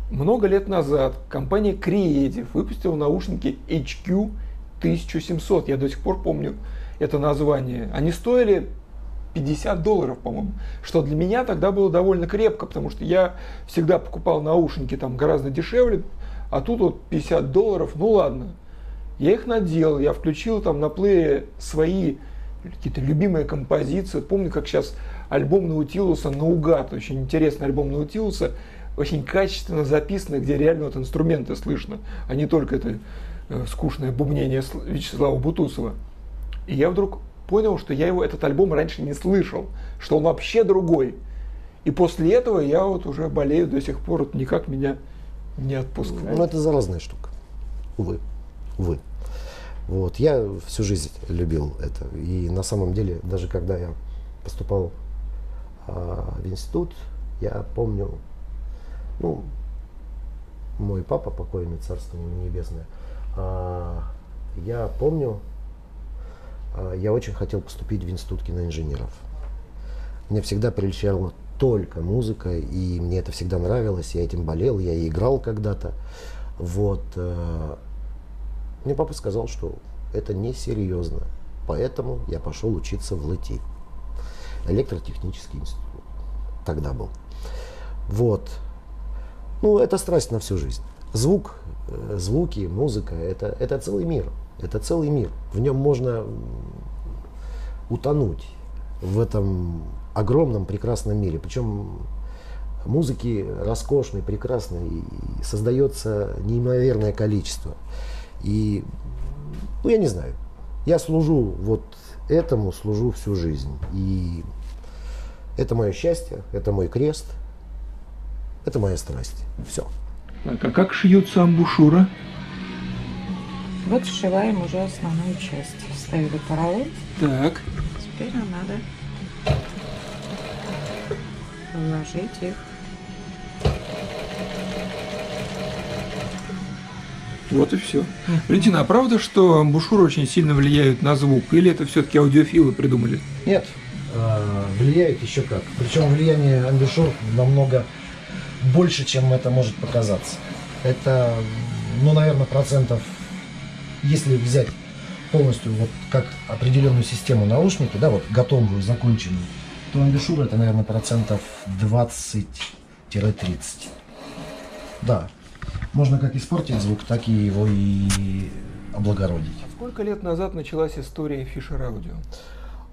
много лет назад компания Creative выпустила наушники HQ 1700. Я до сих пор помню это название. Они стоили 50 долларов, по-моему, что для меня тогда было довольно крепко, потому что я всегда покупал наушники там гораздо дешевле, а тут вот 50 долларов, ну ладно. Я их надел, я включил там на плее свои какие-то любимые композиции. Помню, как сейчас альбом Наутилуса наугад, очень интересный альбом Наутилуса, очень качественно записанный, где реально вот инструменты слышно, а не только это э, скучное бубнение Вячеслава Бутусова. И я вдруг понял, что я его, этот альбом раньше не слышал, что он вообще другой. И после этого я вот уже болею до сих пор, вот никак меня не отпускает. Ну, это заразная штука. Увы. Увы. Вот. Я всю жизнь любил это. И на самом деле, даже когда я поступал а, в институт, я помню, ну, мой папа, покойный, царство небесное, а, я помню, я очень хотел поступить в институт киноинженеров. Мне всегда прельщала только музыка, и мне это всегда нравилось, я этим болел, я и играл когда-то. Вот. Э, мне папа сказал, что это несерьезно, поэтому я пошел учиться в ЛТИ. Электротехнический институт. Тогда был. Вот. Ну, это страсть на всю жизнь. звук, э, звуки, музыка это, это целый мир. Это целый мир. В нем можно утонуть в этом огромном прекрасном мире. Причем музыки роскошной, прекрасной, и создается неимоверное количество. И, ну, я не знаю, я служу вот этому, служу всю жизнь. И это мое счастье, это мой крест, это моя страсть. Все. Так, а как шьются амбушюра? Вот сшиваем уже основную часть. Ставили поролон. Так. Теперь нам надо уложить их. Вот и все. Валентина, а правда, что амбушюры очень сильно влияют на звук? Или это все-таки аудиофилы придумали? Нет, э, влияет еще как. Причем влияние амбушюр намного больше, чем это может показаться. Это, ну, наверное, процентов, если взять полностью вот как определенную систему наушники, да, вот готовую, законченную, то амбушюра это, наверное, процентов 20-30. Да. Можно как испортить звук, так и его и облагородить. Сколько лет назад началась история Fisher Audio?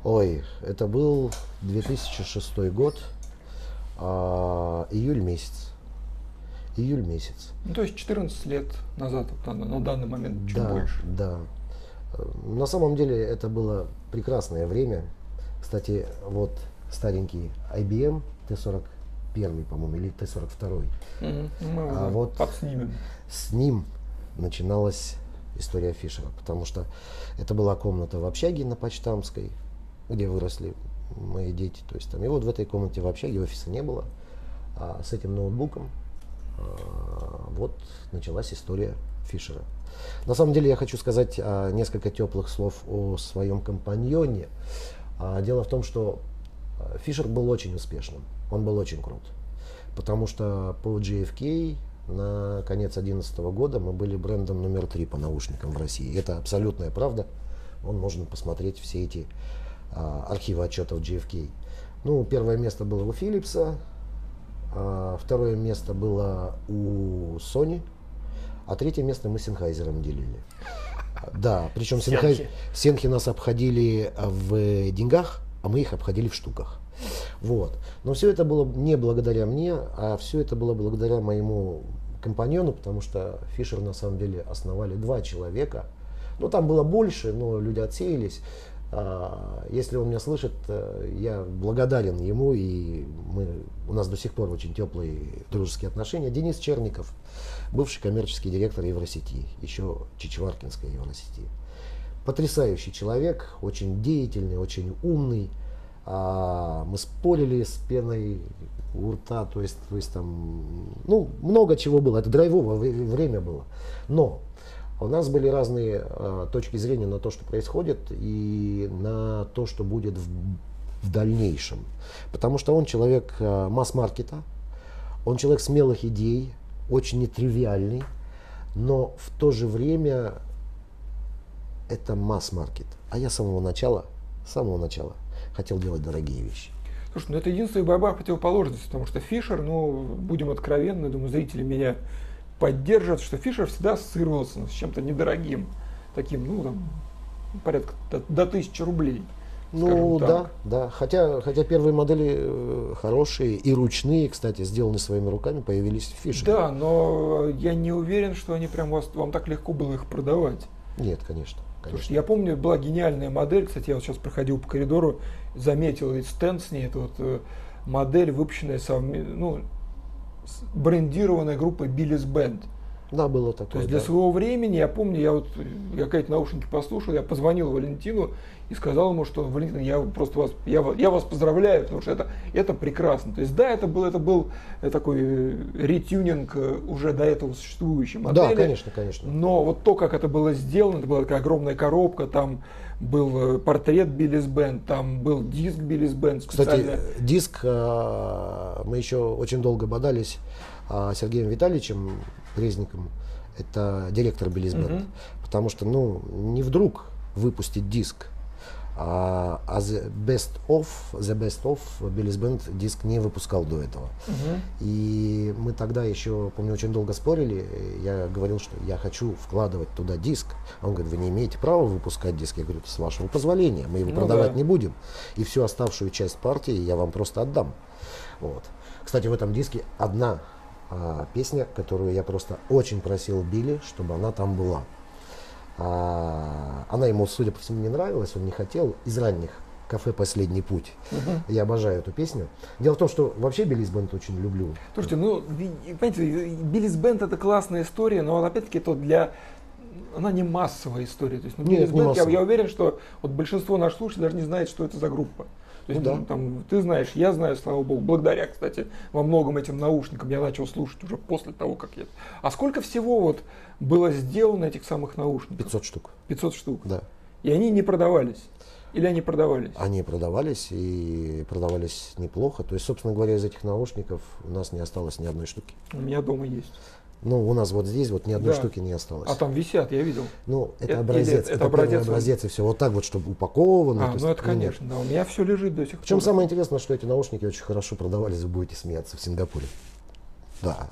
Ой, это был 2006 год, а, июль месяц. Июль месяц. Ну, то есть 14 лет назад, на, на данный момент, чуть да, больше. Да. На самом деле это было прекрасное время. Кстати, вот старенький IBM T41, по-моему, или T42. Мгм. Ну, Мы А вот подснимем. с ним начиналась история Фишера, потому что это была комната в общаге на Почтамской, где выросли мои дети. То есть там, и вот в этой комнате в общаге офиса не было. А с этим ноутбуком а, вот началась история Фишера. На самом деле я хочу сказать а, несколько теплых слов о своем компаньоне. А, дело в том, что а, Фишер был очень успешным, он был очень крут. Потому что по GFK на конец 2011 года мы были брендом номер три по наушникам в России. Это абсолютная правда. Он можно посмотреть все эти а, архивы отчетов GFK. Ну, первое место было у Philips'а, а, второе место было у Sony, а третье место мы с Sennheiser делили. Да, причем Sennheiser, Сенхи. Нас обходили а, в деньгах, а мы их обходили в штуках. Вот. Но все это было не благодаря мне, а все это было благодаря моему компаньону, потому что Фишер на самом деле основали два человека. Ну, там было больше, но люди отсеялись. А, Если он меня слышит, э, я благодарен ему, и мы, у нас до сих пор очень теплые дружеские отношения. Денис Черников, бывший коммерческий директор Евросети, еще Чичваркинской Евросети. Потрясающий человек, очень деятельный, очень умный. А, Мы спорили с пеной у рта, то есть, то есть там, ну, много чего было, это драйвовое вре- время было. Но у нас были разные э, точки зрения на то, что происходит, и на то, что будет в, в дальнейшем. Потому что он человек э, масс-маркета, он человек смелых идей, очень нетривиальный, но в то же время это масс-маркет. А я с самого начала, с самого начала хотел делать дорогие вещи. Слушай, ну это единственная борьба противоположности, потому что Фишер, ну, будем откровенны, думаю, зрители меня поддержат, что Фишер всегда ассоциировался с чем-то недорогим, таким, ну, там, порядка до, до тысячи рублей. Ну скажем да, так. да. Хотя, хотя первые модели э, хорошие и ручные, кстати, сделаны своими руками, появились в Фишере. Да, но я не уверен, что они прям вас, вам так легко было их продавать. Нет, конечно. Потому что я помню, была гениальная модель, кстати, я вот сейчас проходил по коридору, заметил ведь стенд с ней, это вот э, модель, выпущенная совме- ну, брендированная группой Billys Band. Да, было такое. То есть для да. своего времени, я помню, я вот, я какие-то наушники послушал, я позвонил Валентину и сказал ему, что Валентин, я просто вас, я, я вас поздравляю, потому что это, это прекрасно. То есть да, это был, это был э, такой э, ретюнинг э, уже до этого существующей модели. Да, конечно, конечно. Но вот то, как это было сделано, это была такая огромная коробка, там был портрет Биллис Бенд, там был диск Биллис Бенд Кстати, диск э, мы еще очень долго бодались а, Сергеем Витальевичем Резником. Это директор Белизбенд. Мгм. Потому что, ну, не вдруг выпустить диск. А, а The Best Of, The Best Of Биллис Бенд диск не выпускал до этого. И мы тогда еще, помню, очень долго спорили. Я говорил, что я хочу вкладывать туда диск. Он говорит, вы не имеете права выпускать диск. Я говорю, с вашего позволения, мы его Ну продавать да. не будем. И всю оставшую часть партии я вам просто отдам. Вот. Кстати, в этом диске одна а, песня, которую я просто очень просил Билли, чтобы она там была. А, она ему, судя по всему, не нравилась, он не хотел. Из ранних кафе «Последний путь». Я обожаю эту песню. Дело в том, что вообще Биллис Бенд очень люблю. Слушайте, ну, понимаете, Биллис Бенд это классная история, но опять-таки это для она не массовая история. То есть, ну, Нет, Биллис не Бенд, я, я уверен, что вот большинство наших слушателей даже не знает, что это за группа. То есть, Ну да. там, ты знаешь, я знаю, слава богу, благодаря, кстати, во многом этим наушникам я начал слушать уже после того, как я... А сколько всего вот было сделано этих самых наушников? 500 штук. 500 штук. Да. И они не продавались? Или они продавались? Они продавались и продавались неплохо. То есть, собственно говоря, из этих наушников у нас не осталось ни одной штуки. У меня дома есть. Ну, у нас вот здесь вот ни одной Да. штуки не осталось. А там висят, я видел. Ну, это, Это- образец. Это, это образец, образец, и все. Вот так вот, чтобы упаковано. А, то есть, ну это нет. конечно, да. У меня все лежит до сих пор. Причем самое интересное, что эти наушники очень хорошо продавались, вы будете смеяться, в Сингапуре. Да.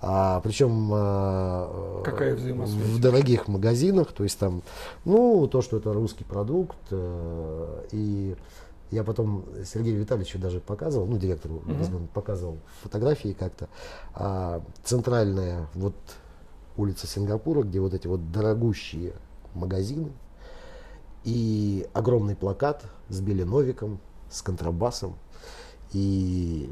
А, причем а, Какая взаимосвязь? в дорогих магазинах, то есть там, ну, то, что это русский продукт, э, и я потом Сергею Витальевичу даже показывал, ну, директору Лизбон показывал фотографии как-то, а, центральная вот улица Сингапура, где вот эти вот дорогущие магазины, и огромный плакат с Билли Новиком, с контрабасом и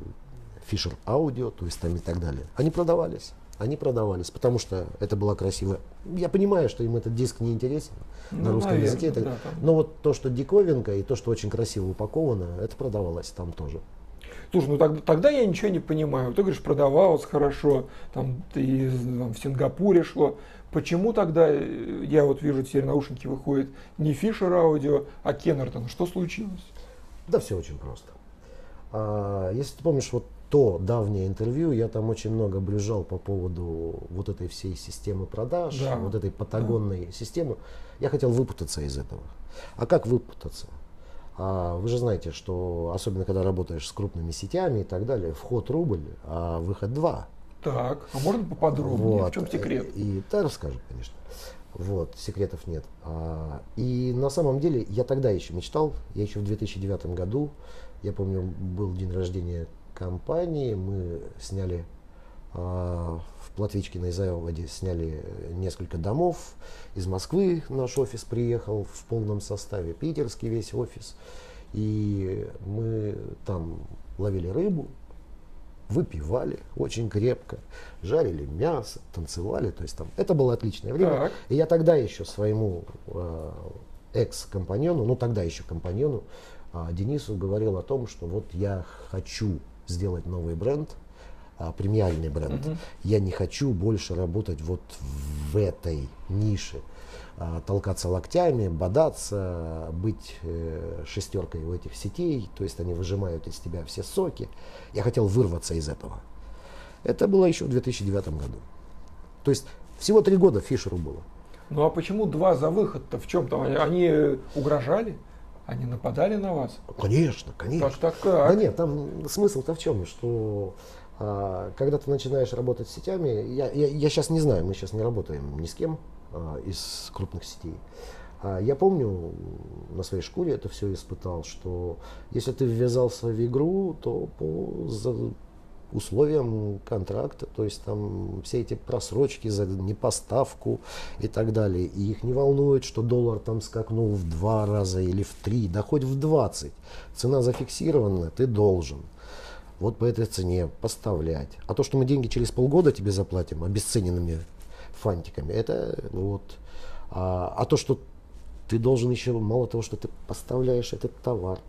Fisher Audio, то есть там и так далее. Они продавались. Они продавались, потому что это было красиво. Я понимаю, что им этот диск не интересен на Ну, русском наверное, языке. да, там. Но вот то, что диковинка и то, что очень красиво упаковано, это продавалось там тоже. Слушай, ну тогда, тогда я ничего не понимаю. Ты говоришь, продавалось хорошо, там ты там, в Сингапуре шло. Почему тогда, э, я вот вижу, теперь наушники выходят не Fisher Audio, а Кеннертон? Что случилось? Да все очень просто. А, если ты помнишь вот то давнее интервью, я там очень много брюзжал по поводу вот этой всей системы продаж, Да. вот этой патагонной системы. Я хотел выпутаться из этого. А как выпутаться? А, вы же знаете, что особенно когда работаешь с крупными сетями и так далее, вход рубль, а выход два. Так, а можно поподробнее? В чем секрет? И, да, расскажу, конечно. Вот, секретов нет. А, и на самом деле я тогда еще мечтал, я еще в 2009 году, я помню, был день рождения компании, мы сняли а, в Платвичке на Изаеводе сняли несколько домов. Из Москвы наш офис приехал в полном составе, питерский весь офис. И мы там ловили рыбу, выпивали очень крепко, жарили мясо, танцевали. То есть там это было отличное время. Так. И я тогда еще своему э, экс-компаньону, ну тогда еще компаньону, а, Денису говорил о том, что вот я хочу сделать новый бренд, а, премиальный бренд. Я не хочу больше работать вот в этой нише. а, толкаться локтями, бодаться, быть э, шестеркой у этих сетей, то есть они выжимают из тебя все соки. Я хотел вырваться из этого. Это было еще в 2009 году. То есть всего три года Фишеру было. Ну а почему два за выход-то? В чем там? Они угрожали? Они нападали на вас? Конечно, конечно. Так, так, Да так. нет, там смысл-то в чем, что а, когда ты начинаешь работать с сетями, я, я, сейчас не знаю, мы сейчас не работаем ни с кем а, из крупных сетей. А, я помню, на своей шкуре это все испытал, что если ты ввязался в игру, то по за- условиям контракта, то есть там все эти просрочки за непоставку и так далее, и их не волнует, что доллар там скакнул в два раза или в три, да хоть в 20. Цена зафиксирована, ты должен вот по этой цене поставлять. А то, что мы деньги через полгода тебе заплатим обесцененными фантиками, это вот. А, а то, что ты должен еще, мало того, что ты поставляешь этот товар,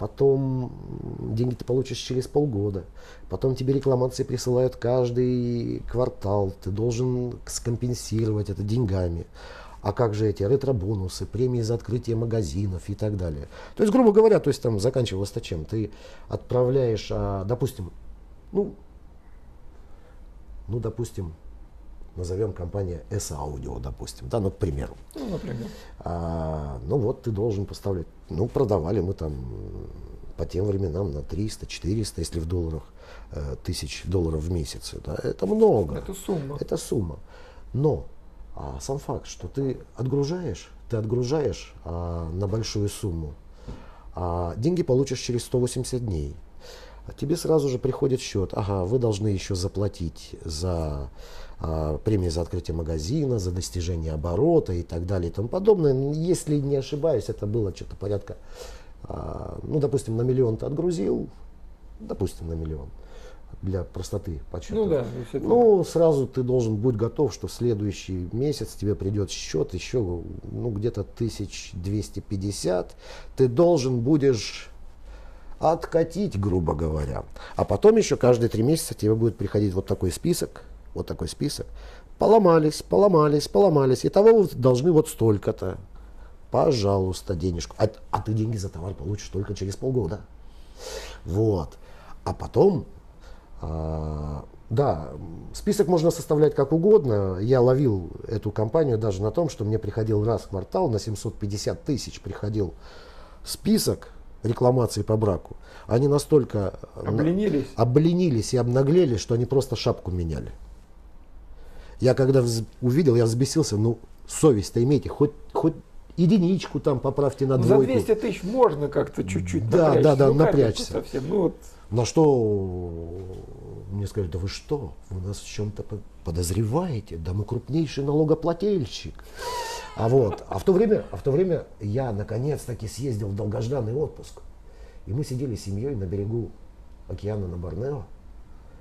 потом деньги ты получишь через полгода, потом тебе рекламации присылают каждый квартал, ты должен скомпенсировать это деньгами. А как же эти ретро-бонусы, премии за открытие магазинов и так далее. То есть, грубо говоря, то есть там заканчивалось-то чем? Ты отправляешь, а, допустим, ну, ну, допустим, назовем компания S-Audio, допустим, да, ну, к примеру. Ну, например. А, ну вот ты должен поставлять, ну продавали мы там по тем временам на 300, 400, если в долларах, э, тысяч долларов в месяц. Да, это много. Это сумма. Это сумма. Но а сам факт, что ты отгружаешь, ты отгружаешь а, на большую сумму, а деньги получишь через 180 дней. А тебе сразу же приходит счет, ага, вы должны еще заплатить за а, премии за открытие магазина, за достижение оборота и так далее и тому подобное. Если не ошибаюсь, это было что-то порядка, а, ну, допустим, на миллион ты отгрузил, допустим, на миллион для простоты подсчета. Ну да, Ну, сразу ты должен быть готов, что в следующий месяц тебе придет счет еще, ну, где-то 1250. Ты должен будешь откатить, грубо говоря. А потом еще каждые три месяца тебе будет приходить вот такой список, вот такой список. Поломались, поломались, поломались. Итого вы должны вот столько-то. Пожалуйста, денежку. А, а ты деньги за товар получишь только через полгода. Вот. А потом, а, да, список можно составлять как угодно. Я ловил эту компанию даже на том, что мне приходил раз в квартал на 750 тысяч приходил список рекламаций по браку. Они настолько э, Обленились. обленились и обнаглели, что они просто шапку меняли. Я когда вз- увидел, я взбесился, ну, совесть-то имейте, хоть, хоть единичку там поправьте на Ну, за двойку. 200 тысяч можно как-то чуть-чуть Да, напрячься. да, да, ну, напрячься. совсем. Ну, вот, На что мне сказали, да вы что, вы нас в чем-то подозреваете, да мы крупнейший налогоплательщик. А вот, а в то время, а в то время я наконец-таки съездил в долгожданный отпуск. И мы сидели с семьей на берегу океана на Борнео.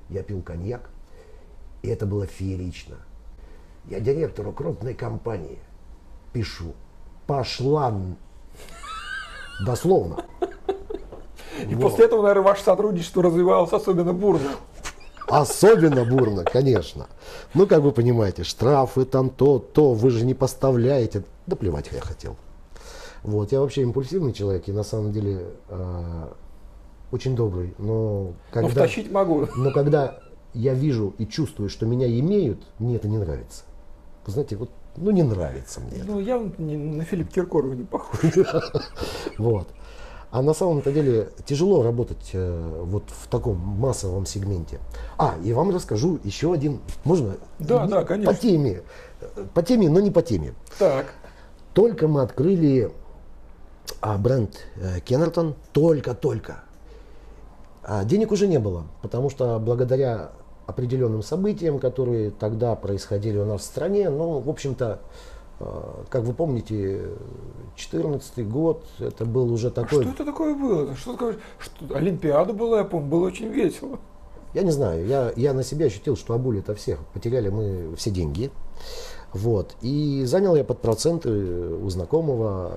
Я пил коньяк, и это было феерично. Я директору крупной компании пишу, пошла дословно. И Вот. после этого, наверное, ваше сотрудничество развивалось особенно бурно. Особенно бурно, конечно. Ну, как вы понимаете, штрафы там то, то, вы же не поставляете. Да плевать я хотел. Вот, я вообще импульсивный человек и на самом деле э, очень добрый. Но когда, втащить могу. но когда я вижу и чувствую, что меня имеют, мне это не нравится. Вы знаете, вот, ну не нравится мне. это. Ну, явно не на Филипп Киркорова не похож. Вот. А на самом-то деле тяжело работать э, вот в таком массовом сегменте. А, и вам расскажу еще один, можно? Да, Не- да, конечно. По теме, по теме, но не по теме. Так. Только мы открыли а, бренд э, Кеннертон, только-только. А денег уже не было, потому что благодаря определенным событиям, которые тогда происходили у нас в стране, ну, в общем-то, э, как вы помните, 2014 год, это был уже такой... Что это такое было? Что такое? Что, Олимпиада была, я помню, было очень весело. Я не знаю, я, я на себе ощутил, что обули это всех. Потеряли мы все деньги. Вот. И занял я под проценты у знакомого,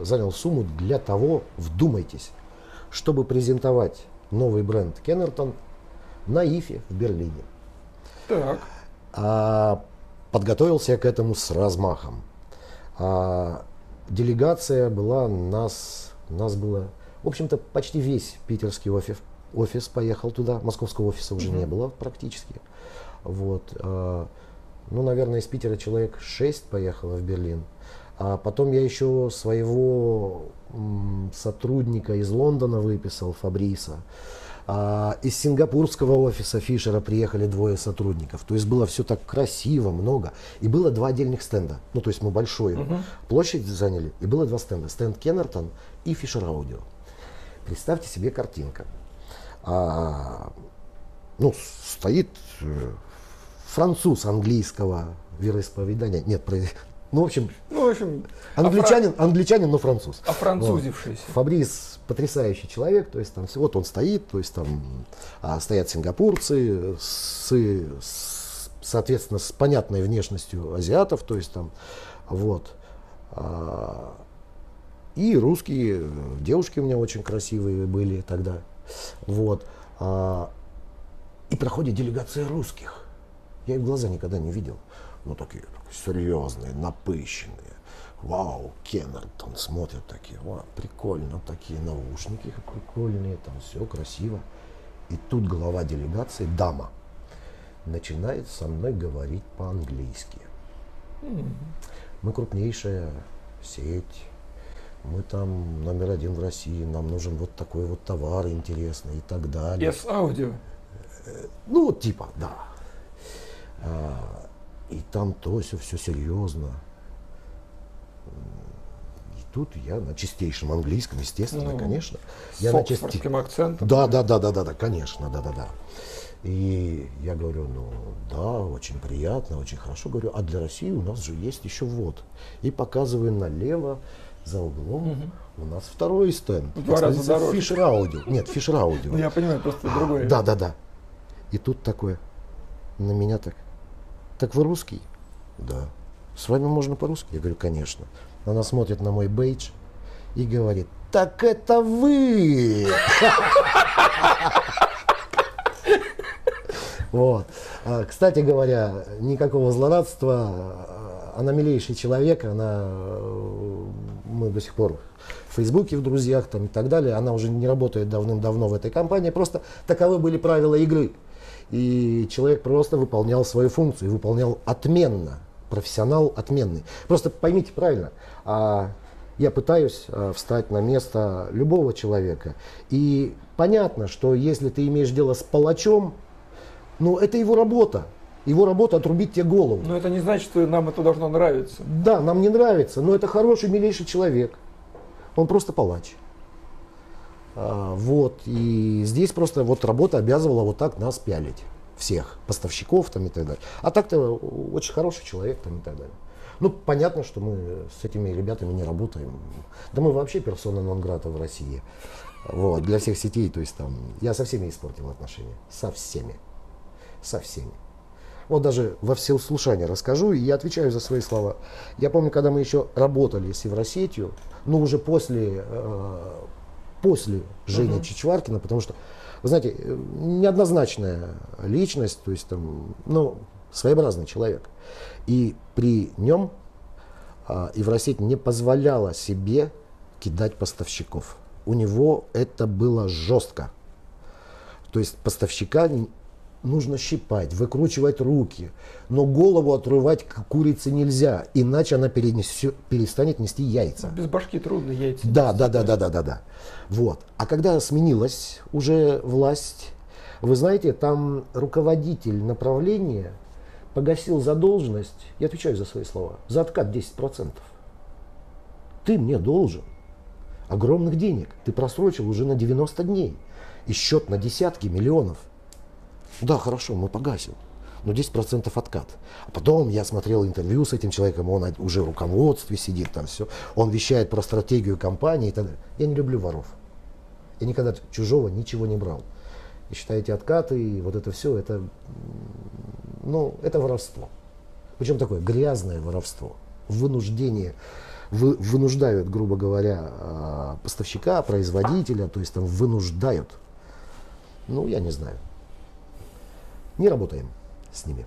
э, занял сумму для того, вдумайтесь, чтобы презентовать новый бренд Кеннертон на ИФе в Берлине. Так. А подготовился я к этому с размахом. А делегация была, нас, нас было, в общем-то, почти весь питерский офис, офис поехал туда, московского офиса уже не было практически. Вот. а, ну, наверное, из Питера человек 6 поехало в Берлин. А потом я еще своего сотрудника из Лондона выписал, Фабриса. А, из сингапурского офиса Фишера приехали двое сотрудников. То есть было все так красиво, много. И было два отдельных стенда. Ну, то есть мы большую площадь заняли. И было два стенда. Стенд Кеннертон и Фишер Аудио. Представьте себе картинка. А, ну, стоит э, француз английского вероисповедания. Нет, про- ну, в общем, Ну, в общем, англичанин, англичанин, но француз. офранцузившийся. Фабрис потрясающий человек, то есть там вот он стоит, то есть там а, стоят сингапурцы с, с- соответственно, с понятной внешностью азиатов, то есть там вот. А, и русские девушки у меня очень красивые были тогда. Вот. А, и проходит делегация русских. Я их в глаза никогда не видел. Ну, такие, такие серьезные, напыщенные. Вау, Кеннертон смотрят такие, вау, прикольно, такие наушники прикольные, там все красиво. И тут глава делегации, дама, начинает со мной говорить по-английски. Мы крупнейшая сеть, мы там номер один в России, нам нужен вот такой вот товар интересный и так далее. S-аудио. Ну, вот типа, да. А, и там то все, все серьезно. Тут я на чистейшем английском, естественно, Ну, конечно. С Я на оксфордским акцентом. Да, да, да, да, да, да, конечно, да, да, да. И я говорю, ну да, очень приятно, очень хорошо. Говорю, а для России у нас же есть еще вот. И показываю налево, за углом, у нас второй стенд. В два раза дороже. Фишер аудио. Нет, Фишер аудио. Ну, я понимаю, просто другое. Да, да, да. И тут такое, на меня так. Так вы русский? Да. С вами можно по-русски? Я говорю, конечно. Она смотрит на мой бейдж и говорит, так это вы! Вот. А, Кстати говоря, никакого злорадства. а, Она милейший человек, она, э, мы до сих пор в Фейсбуке, в друзьях там, и так далее. Она уже не работает давным-давно в этой компании. Просто таковы были правила игры. И человек просто выполнял свою функцию, и выполнял отменно. Профессионал отменный. Просто поймите правильно, а, я пытаюсь а, встать на место любого человека. И понятно, что если ты имеешь дело с палачом, ну, это его работа. Его работа отрубить тебе голову. Но это не значит, что нам это должно нравиться. Да, нам не нравится, но это хороший, милейший человек. Он просто палач. А, вот, и здесь просто вот работа обязывала вот так нас пялить. Всех, поставщиков там и так далее. А так-то очень хороший человек там и так далее. Ну, понятно, что мы с этими ребятами не работаем. Да мы вообще персона нон-грата в России. Вот, для всех сетей, то есть там, я со всеми испортил отношения. Со всеми. Со всеми. Вот даже во всеуслушание расскажу, и я отвечаю за свои слова. Я помню, когда мы еще работали с Евросетью, ну уже после, э, после Жени Чичваркина, потому что, вы знаете, э, неоднозначная личность, то есть там, ну, своеобразный человек. И при нем а, Евросеть не позволяла себе кидать поставщиков. У него это было жестко. То есть поставщика нужно щипать, выкручивать руки, но голову отрывать к курице нельзя, иначе она перенесё- перестанет нести яйца. Без башки трудно яйца. Да, да, да, да, да, да, да. Вот. А когда сменилась уже власть, вы знаете, там руководитель направления погасил задолженность, я отвечаю за свои слова, за откат 10%. Ты мне должен огромных денег. Ты просрочил уже на 90 дней. И счет на десятки миллионов. Да, хорошо, мы погасим. Но 10% откат. А потом я смотрел интервью с этим человеком, он уже в руководстве сидит, там все. Он вещает про стратегию компании и так далее. Я не люблю воров. Я никогда чужого ничего не брал. И считаете откаты, и вот это все, это, ну, это воровство. Причем такое грязное воровство. Вынуждение, вы, вынуждают, грубо говоря, а, поставщика, производителя, то есть там вынуждают. Ну, я не знаю. Не работаем с ними.